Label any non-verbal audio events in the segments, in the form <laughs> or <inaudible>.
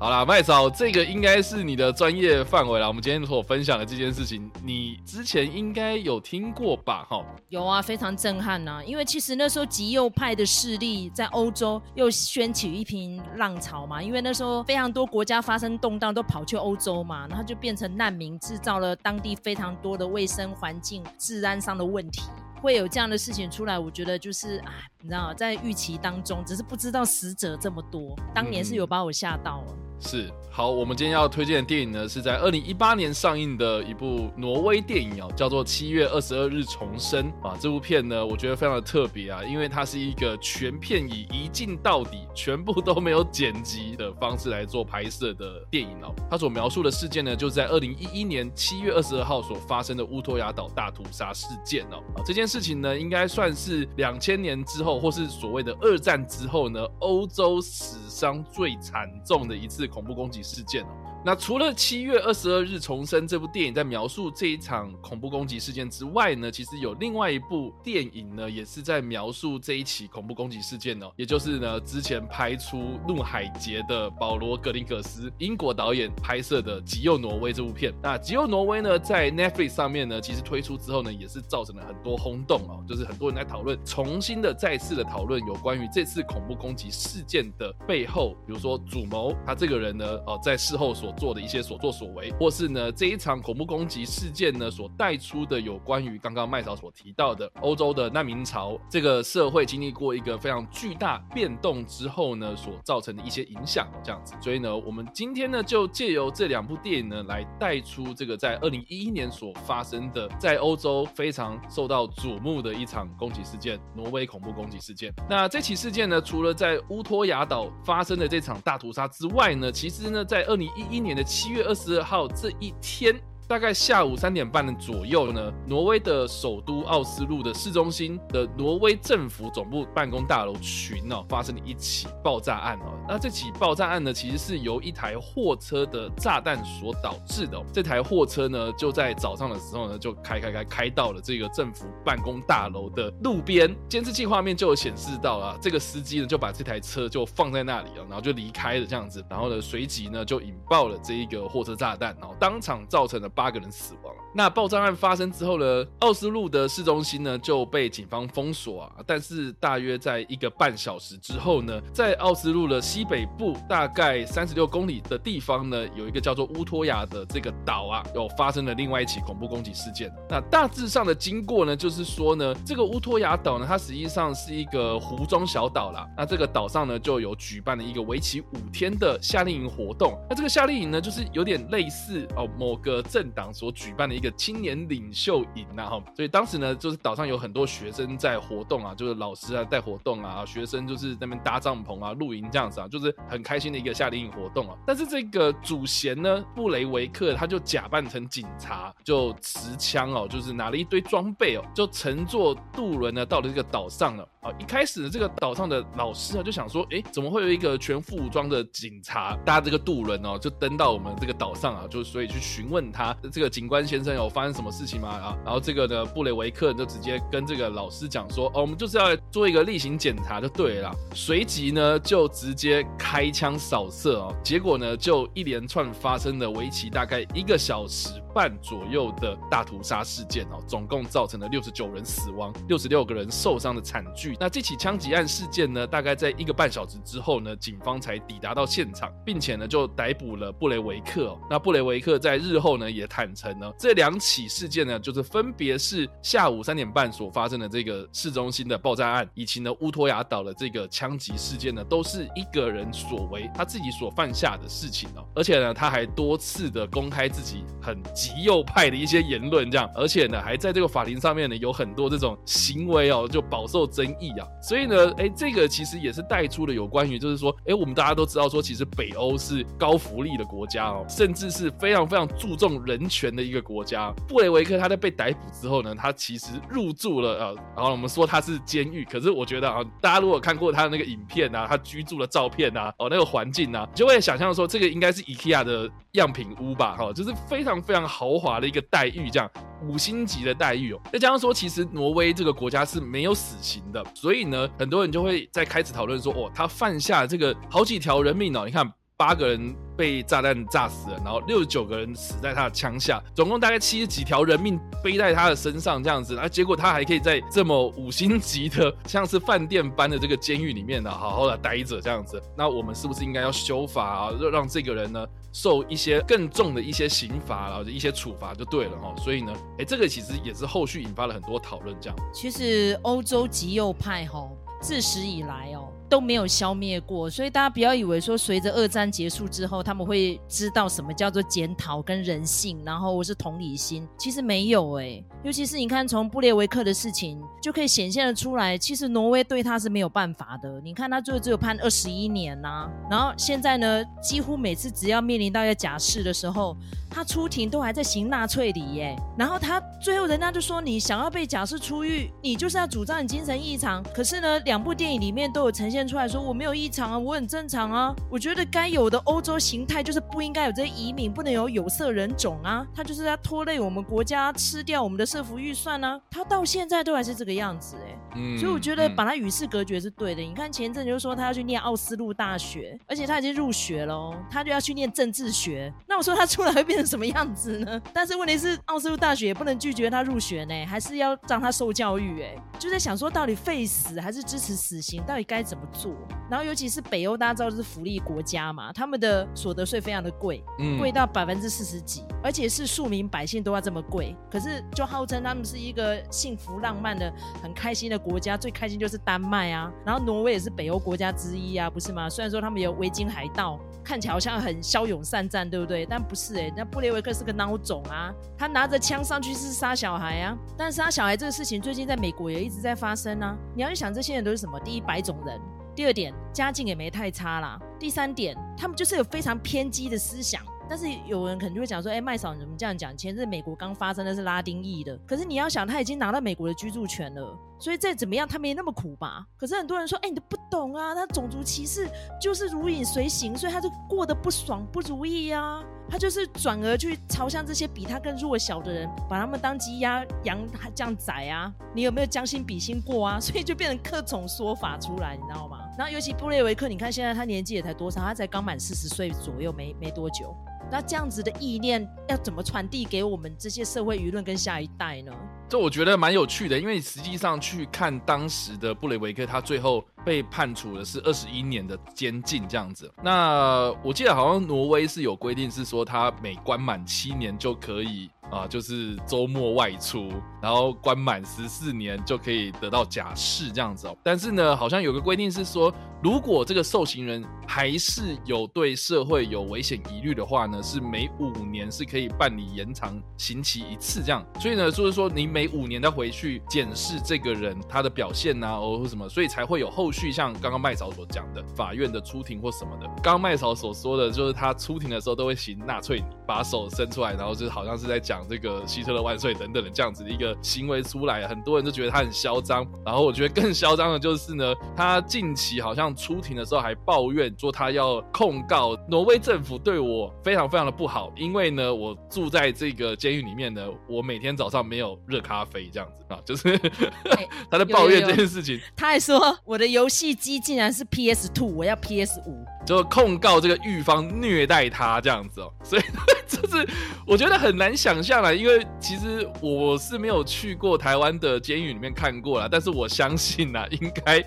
好啦，麦嫂，这个应该是你的专业范围啦。我们今天所分享的这件事情，你之前应该有听过吧？哈，有啊，非常震撼呐、啊。因为其实那时候极右派的势力在欧洲又掀起一批浪潮嘛。因为那时候非常多国家发生动荡，都跑去欧洲嘛，然后就变成难民，制造了当地非常多的卫生环境、治安上的问题。会有这样的事情出来，我觉得就是啊，你知道，在预期当中，只是不知道死者这么多。当年是有把我吓到了。是。好，我们今天要推荐的电影呢，是在二零一八年上映的一部挪威电影哦，叫做《七月二十二日重生》啊。这部片呢，我觉得非常的特别啊，因为它是一个全片以一镜到底，全部都没有剪辑的方式来做拍摄的电影哦。它所描述的事件呢，就是在二零一一年七月二十二号所发生的乌托亚岛大屠杀事件哦。这件事情呢，应该算是两千年之后，或是所谓的二战之后呢，欧洲史上最惨重的一次恐怖攻击事件哦。那除了七月二十二日重生这部电影在描述这一场恐怖攻击事件之外呢，其实有另外一部电影呢，也是在描述这一起恐怖攻击事件哦，也就是呢之前拍出《怒海劫》的保罗·格林格斯英国导演拍摄的《极右挪威》这部片。那《极右挪威》呢，在 Netflix 上面呢，其实推出之后呢，也是造成了很多轰动哦，就是很多人在讨论，重新的再次的讨论有关于这次恐怖攻击事件的背后，比如说主谋他这个人呢，哦，在事后所所做的一些所作所为，或是呢这一场恐怖攻击事件呢所带出的有关于刚刚麦嫂所提到的欧洲的难民潮，这个社会经历过一个非常巨大变动之后呢所造成的一些影响，这样子。所以呢，我们今天呢就借由这两部电影呢来带出这个在二零一一年所发生的在欧洲非常受到瞩目的一场攻击事件——挪威恐怖攻击事件。那这起事件呢，除了在乌托亚岛发生的这场大屠杀之外呢，其实呢在二零一一今年的七月二十二号这一天。大概下午三点半的左右呢，挪威的首都奥斯陆的市中心的挪威政府总部办公大楼群哦，发生了一起爆炸案哦。那这起爆炸案呢，其实是由一台货车的炸弹所导致的。这台货车呢，就在早上的时候呢，就开开开开到了这个政府办公大楼的路边，监视器画面就有显示到啊，这个司机呢就把这台车就放在那里了，然后就离开了这样子，然后呢，随即呢就引爆了这一个货车炸弹，然后当场造成了。八个人死亡。那爆炸案发生之后呢，奥斯陆的市中心呢就被警方封锁啊。但是大约在一个半小时之后呢，在奥斯陆的西北部大概三十六公里的地方呢，有一个叫做乌托亚的这个岛啊，有发生了另外一起恐怖攻击事件。那大致上的经过呢，就是说呢，这个乌托亚岛呢，它实际上是一个湖中小岛啦。那这个岛上呢，就有举办了一个为期五天的夏令营活动。那这个夏令营呢，就是有点类似哦某个镇党所举办的一个青年领袖营呐，哈，所以当时呢，就是岛上有很多学生在活动啊，就是老师啊带活动啊，学生就是在那边搭帐篷啊、露营这样子啊，就是很开心的一个夏令营活动啊。但是这个主嫌呢，布雷维克他就假扮成警察，就持枪哦，就是拿了一堆装备哦，就乘坐渡轮呢到了这个岛上了。啊，一开始呢，这个岛上的老师啊就想说，哎，怎么会有一个全副武装的警察搭这个渡轮哦，就登到我们这个岛上啊，就所以去询问他。这个警官先生有发生什么事情吗？啊，然后这个呢，布雷维克就直接跟这个老师讲说，哦，我们就是要做一个例行检查就对了。随即呢，就直接开枪扫射哦，结果呢，就一连串发生的为期大概一个小时半左右的大屠杀事件哦，总共造成了六十九人死亡，六十六个人受伤的惨剧。那这起枪击案事件呢，大概在一个半小时之后呢，警方才抵达到现场，并且呢，就逮捕了布雷维克哦。那布雷维克在日后呢，也坦承呢，这两起事件呢，就是分别是下午三点半所发生的这个市中心的爆炸案，以及呢乌托亚岛的这个枪击事件呢，都是一个人所为，他自己所犯下的事情哦。而且呢，他还多次的公开自己很激极右派的一些言论，这样，而且呢，还在这个法庭上面呢，有很多这种行为哦，就饱受争议啊。所以呢，哎，这个其实也是带出了有关于，就是说，哎，我们大家都知道说，其实北欧是高福利的国家哦，甚至是非常非常注重人权的一个国家。布雷维克他在被逮捕之后呢，他其实入住了啊，然后我们说他是监狱，可是我觉得啊，大家如果看过他的那个影片啊，他居住的照片啊，哦，那个环境啊，就会想象说，这个应该是 IKEA 的样品屋吧，哈，就是非常非常豪华的一个待遇，这样五星级的待遇哦。再加上说，其实挪威这个国家是没有死刑的，所以呢，很多人就会在开始讨论说，哦，他犯下这个好几条人命哦，你看。八个人被炸弹炸死了，然后六十九个人死在他的枪下，总共大概七十几条人命背在他的身上，这样子，然后结果他还可以在这么五星级的像是饭店般的这个监狱里面呢，好好的待着，这样子，那我们是不是应该要修法啊，让这个人呢受一些更重的一些刑罚，然后一些处罚就对了哈。所以呢，哎，这个其实也是后续引发了很多讨论，这样。其实欧洲极右派哈，自始以来哦。都没有消灭过，所以大家不要以为说随着二战结束之后，他们会知道什么叫做检讨跟人性，然后我是同理心，其实没有哎、欸。尤其是你看从布列维克的事情，就可以显现的出来，其实挪威对他是没有办法的。你看他最后只有判二十一年呐、然后现在呢，几乎每次只要面临到要假释的时候，他出庭都还在行纳粹礼耶。然后他最后人家就说，你想要被假释出狱，你就是要主张你精神异常。可是呢，两部电影里面都有呈现。出来说我没有异常啊，我很正常啊。我觉得该有的欧洲形态就是不应该有这些移民，不能有有色人种啊。他就是在拖累我们国家，吃掉我们的社福预算啊。他到现在都还是这个样子哎、欸。嗯，所以我觉得把他与世隔绝是对的。你看前一阵就说他要去念奥斯陆大学，而且他已经入学了哦，他就要去念政治学。那我说他出来会变成什么样子呢？<laughs> 但是问题是奥斯陆大学也不能拒绝他入学呢，还是要让他受教育哎。就在想说到底废死还是支持死刑，到底该怎么做？然后尤其是北欧，大家知道是福利国家嘛，他们的所得税非常的贵，嗯，贵到百分之四十几，而且是庶民百姓都要这么贵。可是就号称他们是一个幸福浪漫的、很开心的国家，最开心就是丹麦啊，然后挪威也是北欧国家之一啊，不是吗？虽然说他们有维京海盗，看起来好像很骁勇善战，对不对？但不是哎、那布列维克是个孬种啊，他拿着枪上去是杀小孩啊，但杀小孩这个事情最近在美国也一直在发生啊。你要去想这些人都是什么？第一，白种人。第二点，家境也没太差啦。第三点，他们就是有非常偏激的思想。但是有人可能就会讲说，哎，麦嫂你怎么这样讲？前阵美国刚发生的是拉丁裔的，可是你要想，他已经拿到美国的居住权了，所以再怎么样，他没那么苦吧？可是很多人说，哎，你都不懂啊，他种族歧视就是如影随形，所以他就过得不爽不如意啊。他就是转而去朝向这些比他更弱小的人，把他们当鸡鸭羊这样宰啊！你有没有将心比心过啊？<laughs> 所以就变成各种说法出来，你知道吗？然后尤其布列维克，你看现在他年纪也才多少？他才刚满四十岁左右，没没多久。那这样子的意念要怎么传递给我们这些社会舆论跟下一代呢？这我觉得蛮有趣的，因为实际上去看当时的布雷维克，他最后被判处的是二十一年的监禁这样子。那我记得好像挪威是有规定，是说他每关满七年就可以。啊，就是周末外出，然后关满十四年就可以得到假释这样子哦。但是呢，好像有个规定是说，如果这个受刑人还是有对社会有危险疑虑的话呢，是每五年是可以办理延长刑期一次这样。所以呢，就是说你每五年再回去检视这个人他的表现啊，或什么，所以才会有后续像刚刚麦嫂所讲的法院的出庭或什么的。刚刚麦嫂所说的就是他出庭的时候都会行纳粹，把手伸出来，然后就好像是在讲。讲这个希特勒万岁等等的这样子的一个行为出来，很多人都觉得他很嚣张。然后我觉得更嚣张的就是呢，他近期好像出庭的时候还抱怨说他要控告挪威政府对我非常非常的不好，因为呢我住在这个监狱里面呢，我每天早上没有热咖啡这样子啊，就是、欸、<laughs> 他在抱怨这件事情。他还说我的游戏机竟然是 PS Two，我要 PS 五，就控告这个狱方虐待他这样子哦，所以 <laughs> 就是我觉得很难想象。下来，因为其实我是没有去过台湾的监狱里面看过啦，但是我相信呐，<laughs> 应该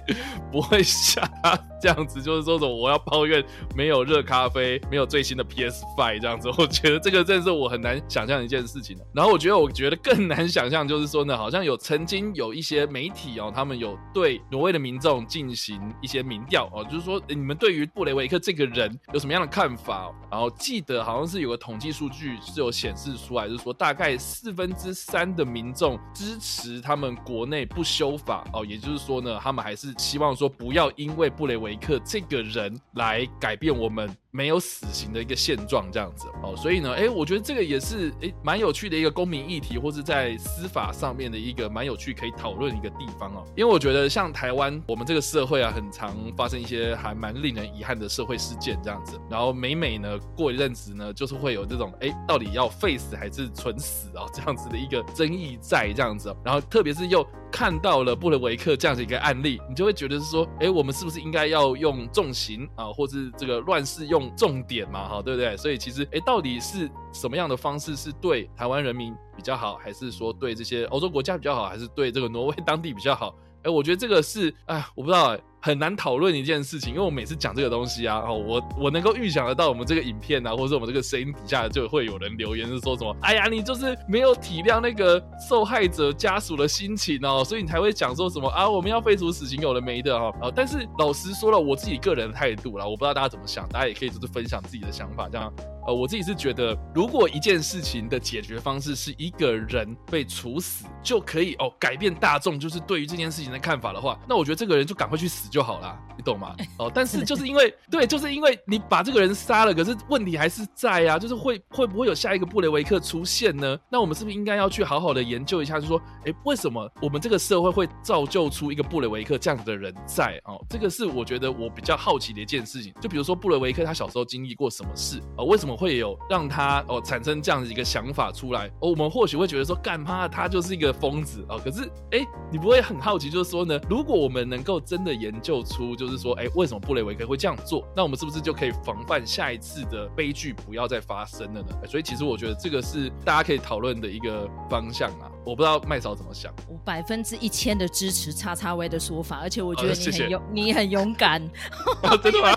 不会像他这样子，就是说什么我要抱怨没有热咖啡，没有最新的 PS Five 这样子，我觉得这个真是我很难想象的一件事情。然后我觉得，我觉得更难想象就是说呢，好像有曾经有一些媒体哦，他们有对挪威的民众进行一些民调哦，就是说你们对于布雷维克这个人有什么样的看法哦？然后记得好像是有个统计数据是有显示出来，就是说大概四分之三的民众支持他们国内不修法哦，也就是说呢，他们还是希望说不要因为布雷维克这个人来改变我们。没有死刑的一个现状这样子哦，所以呢，哎，我觉得这个也是哎蛮有趣的一个公民议题，或是在司法上面的一个蛮有趣可以讨论一个地方哦。因为我觉得像台湾，我们这个社会啊，很常发生一些还蛮令人遗憾的社会事件这样子。然后每每呢过一阵子呢，就是会有这种哎，到底要废死还是存死啊这样子的一个争议在这样子。然后特别是又看到了布雷维克这样子一个案例，你就会觉得是说，哎，我们是不是应该要用重刑啊，或是这个乱世用重典嘛，哈，对不对？所以其实，哎，到底是什么样的方式是对台湾人民比较好，还是说对这些欧洲国家比较好，还是对这个挪威当地比较好？哎，我觉得这个是，哎，我不知道。很难讨论一件事情，因为我每次讲这个东西啊，哦，我我能够预想得到，我们这个影片啊，或者是我们这个声音底下就会有人留言，是说什么？哎呀，你就是没有体谅那个受害者家属的心情哦，所以你才会讲说什么啊，我们要废除死刑，有的没的哈。啊，但是老实说了，我自己个人的态度啦，我不知道大家怎么想，大家也可以就是分享自己的想法，这样。呃，我自己是觉得，如果一件事情的解决方式是一个人被处死，就可以哦改变大众就是对于这件事情的看法的话，那我觉得这个人就赶快去死就好了，你懂吗？哦，但是就是因为对，就是因为你把这个人杀了，可是问题还是在啊，就是会会不会有下一个布雷维克出现呢？那我们是不是应该要去好好的研究一下，就是说，哎，为什么我们这个社会会造就出一个布雷维克这样子的人在？哦，这个是我觉得我比较好奇的一件事情。就比如说布雷维克他小时候经历过什么事啊？为什么？会有让他哦产生这样的一个想法出来哦，我们或许会觉得说，干嘛他就是一个疯子哦。可是哎，你不会很好奇，就是说呢，如果我们能够真的研究出，就是说哎，为什么布雷维克会这样做？那我们是不是就可以防范下一次的悲剧不要再发生了呢？所以其实我觉得这个是大家可以讨论的一个方向啊。我不知道麦嫂怎么想，我百分之一千的支持叉叉威的说法，而且我觉得你很勇，你很勇敢，<laughs> 真的吗？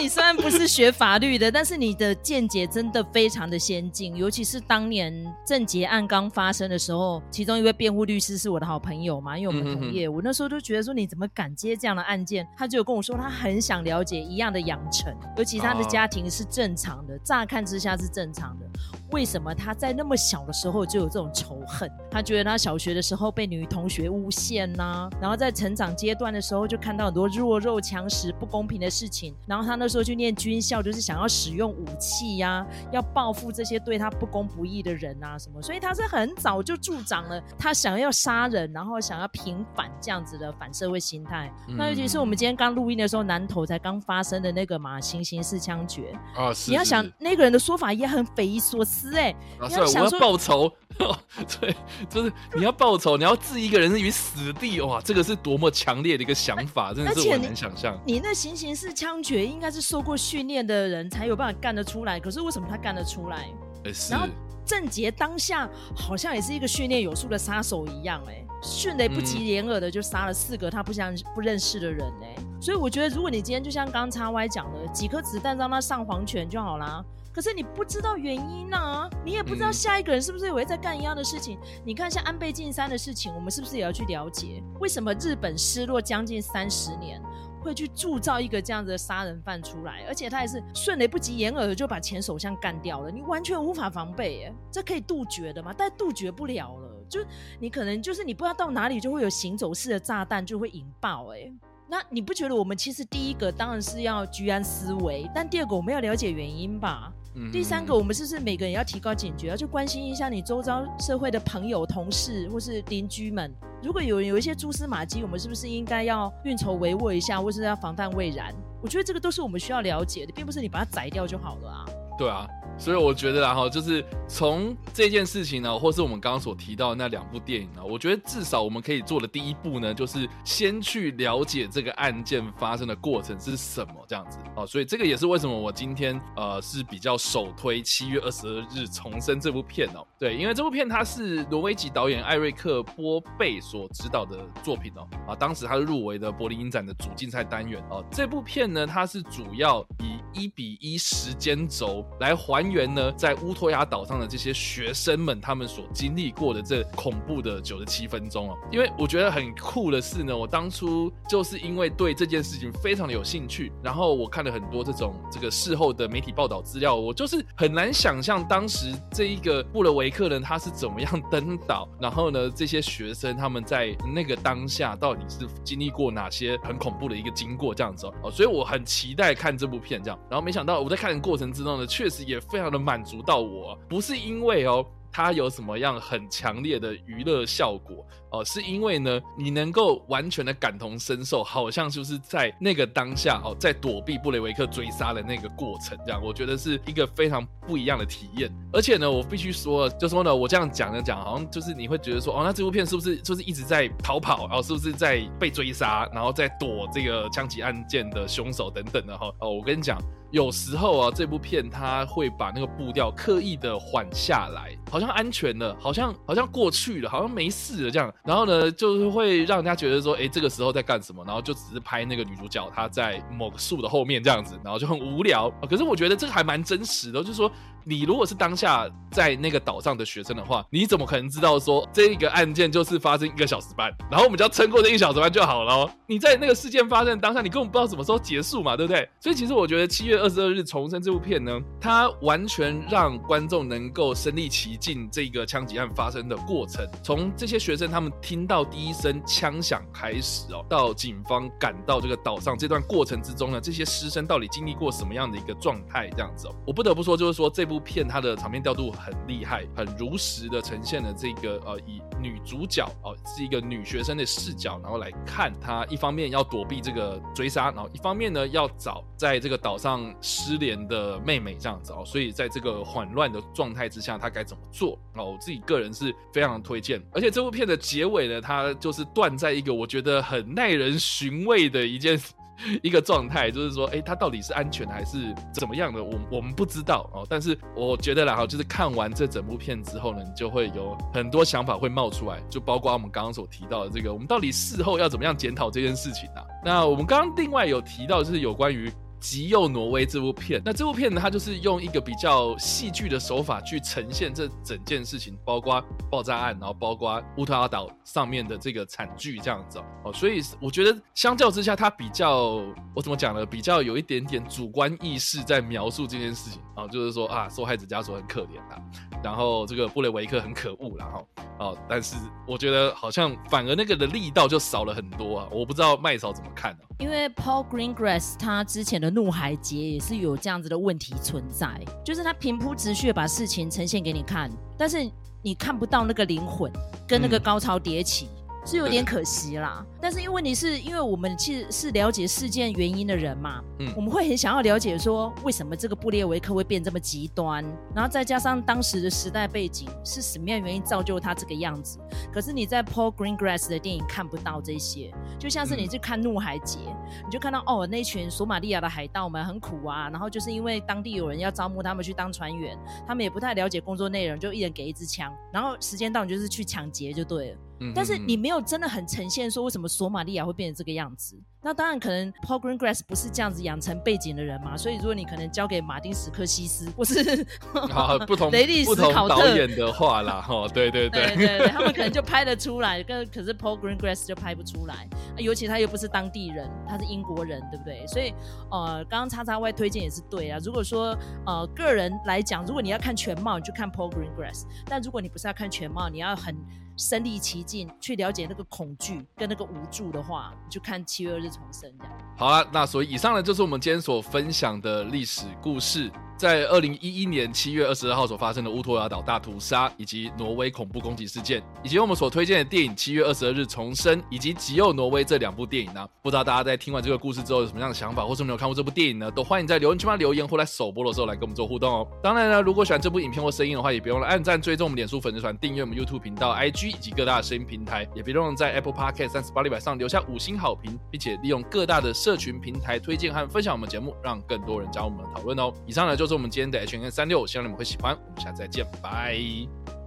你虽然不是学法律的，但是你的见解真的非常的先进，尤其是当年郑捷案刚发生的时候，其中一位辩护律师是我的好朋友嘛，因为我们同业，我那时候就觉得说，你怎么敢接这样的案件？他就有跟我说，他很想了解一样的养成，尤其他的家庭是正常的，乍看之下是正常的。为什么他在那么小的时候就有这种仇恨？他觉得他小学的时候被女同学诬陷呐、啊，然后在成长阶段的时候就看到很多弱肉强食、不公平的事情，然后他那时候去念军校，就是想要使用武器呀、啊，要报复这些对他不公不义的人啊什么，所以他是很早就助长了他想要杀人，然后想要平反这样子的反社会心态。嗯、那尤其是我们今天刚录音的时候，南投才刚发生的那个嘛，行刑式枪决啊，是是是你要想那个人的说法也很匪夷所思。是哎，啊、你要想说我要报仇，<laughs> 对，就是你要报仇，你要置一个人于死地，哇，这个是多么强烈的一个想法，真的是我很难想象。你那行刑式枪决应该是受过训练的人才有办法干得出来，可是为什么他干得出来？欸、是然后郑杰当下好像也是一个训练有素的杀手一样，哎，迅雷不及掩耳的就杀了四个他不相不认识的人，哎，所以我觉得如果你今天就像刚刚叉 Y 讲的，几颗子弹让他上黄泉就好啦。可是你不知道原因呢、啊，你也不知道下一个人是不是也会在干一样的事情。嗯、你看像安倍晋三的事情，我们是不是也要去了解？为什么日本失落将近三十年，会去铸造一个这样子的杀人犯出来？而且他也是迅雷不及掩耳的就把前首相干掉了，你完全无法防备耶，这可以杜绝的吗？但杜绝不了了，就你可能就是你不知道到哪里就会有行走式的炸弹就会引爆哎。那你不觉得我们其实第一个当然是要居安思危，但第二个我们要了解原因吧？第三个，我们是不是每个人要提高警觉，要去关心一下你周遭社会的朋友、同事或是邻居们？如果有有一些蛛丝马迹，我们是不是应该要运筹帷幄一下，或是要防范未然？我觉得这个都是我们需要了解的，并不是你把它宰掉就好了啊。对啊。所以我觉得啊哈，就是从这件事情呢，或是我们刚刚所提到那两部电影呢，我觉得至少我们可以做的第一步呢，就是先去了解这个案件发生的过程是什么这样子啊。所以这个也是为什么我今天呃是比较首推七月二十二日重生这部片哦。对，因为这部片它是挪威籍导演艾瑞克波贝所执导的作品哦啊，当时他是入围的柏林影展的主竞赛单元哦。这部片呢，它是主要以一比一时间轴来还原呢，在乌托亚岛上的这些学生们他们所经历过的这恐怖的九十七分钟哦。因为我觉得很酷的是呢，我当初就是因为对这件事情非常的有兴趣，然后我看了很多这种这个事后的媒体报道资料，我就是很难想象当时这一个布勒维克呢，他是怎么样登岛，然后呢，这些学生他们在那个当下到底是经历过哪些很恐怖的一个经过这样子哦，所以我很期待看这部片这样。然后没想到我在看的过程之中呢，确实也非常的满足到我，不是因为哦。它有什么样很强烈的娱乐效果哦？是因为呢，你能够完全的感同身受，好像就是在那个当下哦，在躲避布雷维克追杀的那个过程，这样我觉得是一个非常不一样的体验。而且呢，我必须说，就说呢，我这样讲着讲，好像就是你会觉得说，哦，那这部片是不是就是一直在逃跑，然后是不是在被追杀，然后在躲这个枪击案件的凶手等等的哈？哦，我跟你讲。有时候啊，这部片它会把那个步调刻意的缓下来，好像安全了，好像好像过去了，好像没事了这样。然后呢，就是会让人家觉得说，哎，这个时候在干什么？然后就只是拍那个女主角她在某个树的后面这样子，然后就很无聊。可是我觉得这个还蛮真实的，就是说。你如果是当下在那个岛上的学生的话，你怎么可能知道说这个案件就是发生一个小时半，然后我们只要撑过这一小时半就好了哦？你在那个事件发生当下，你根本不知道什么时候结束嘛，对不对？<laughs> 所以其实我觉得七月二十二日重生这部片呢，它完全让观众能够身历其境这个枪击案发生的过程，从这些学生他们听到第一声枪响开始哦，到警方赶到这个岛上这段过程之中呢，这些师生到底经历过什么样的一个状态？这样子哦，我不得不说，就是说这。这部片它的场面调度很厉害，很如实的呈现了这个呃，以女主角哦、是一个女学生的视角，然后来看她一方面要躲避这个追杀，然后一方面呢要找在这个岛上失联的妹妹这样子哦，所以在这个混乱的状态之下，她该怎么做哦？我自己个人是非常推荐，而且这部片的结尾呢，它就是断在一个我觉得很耐人寻味的一件。<laughs> 一个状态就是说，哎，它到底是安全还是怎么样的？我我们不知道哦。但是我觉得啦，哈，就是看完这整部片之后呢，你就会有很多想法会冒出来，就包括我们刚刚所提到的这个，我们到底事后要怎么样检讨这件事情啊？那我们刚刚另外有提到，就是有关于。极右挪威这部片，那这部片呢，它就是用一个比较戏剧的手法去呈现这整件事情，包括爆炸案，然后包括乌托拉岛上面的这个惨剧这样子哦。所以我觉得相较之下，它比较我怎么讲呢？比较有一点点主观意识在描述这件事情啊，就是说啊，受害者家属很可怜啊，然后这个布雷维克很可恶，然后哦，但是我觉得好像反而那个的力道就少了很多啊。我不知道麦嫂怎么看呢？因为 Paul Greengrass 他之前的。怒海劫也是有这样子的问题存在，就是他平铺直叙把事情呈现给你看，但是你看不到那个灵魂跟那个高潮迭起。嗯是有点可惜啦，但是因为问题是因为我们其实是了解事件原因的人嘛，嗯，我们会很想要了解说为什么这个布列维克会变这么极端，然后再加上当时的时代背景是什么样原因造就他这个样子。可是你在 Paul Greengrass 的电影看不到这些，就像是你去看《怒海劫》，你就看到哦，那群索马利亚的海盗们很苦啊，然后就是因为当地有人要招募他们去当船员，他们也不太了解工作内容，就一人给一支枪，然后时间到你就是去抢劫就对了。但是你没有真的很呈现说为什么索马利亚会变成这个样子。那当然可能 Paul Greengrass 不是这样子养成背景的人嘛，所以如果你可能交给马丁史科西斯 <laughs> 或是好不同 <laughs> 雷利斯考特。导演的话啦，哈，对 <laughs> 对对，对对对，他们可能就拍得出来，跟可是 Paul Greengrass 就拍不出来，尤其他又不是当地人，他是英国人，对不对？所以呃，刚刚叉叉 Y 推荐也是对啊。如果说呃个人来讲，如果你要看全貌，你就看 Paul Greengrass；但如果你不是要看全貌，你要很身临其境去了解那个恐惧跟那个无助的话，你就看七月二日重生这样。好了，那所以以上呢就是我们今天所分享的历史故事。在二零一一年七月二十二号所发生的乌托亚岛大屠杀，以及挪威恐怖攻击事件，以及我们所推荐的电影《七月二十二日重生》，以及《极右挪威》这两部电影呢，不知道大家在听完这个故事之后有什么样的想法，或是没有看过这部电影呢？都欢迎在留言区嘛留言，或在首播的时候来跟我们做互动哦。当然呢，如果喜欢这部影片或声音的话，也别忘了按赞、追踪我们脸书粉丝团、订阅我们 YouTube 频道、IG 以及各大的声音平台，也别忘了在 Apple Podcast 三十八礼拜上留下五星好评，并且利用各大的社群平台推荐和分享我们节目，让更多人加入我们的讨论哦。以上呢就是是我们今天的 H N N 三六，希望你们会喜欢。我们下次再见，拜。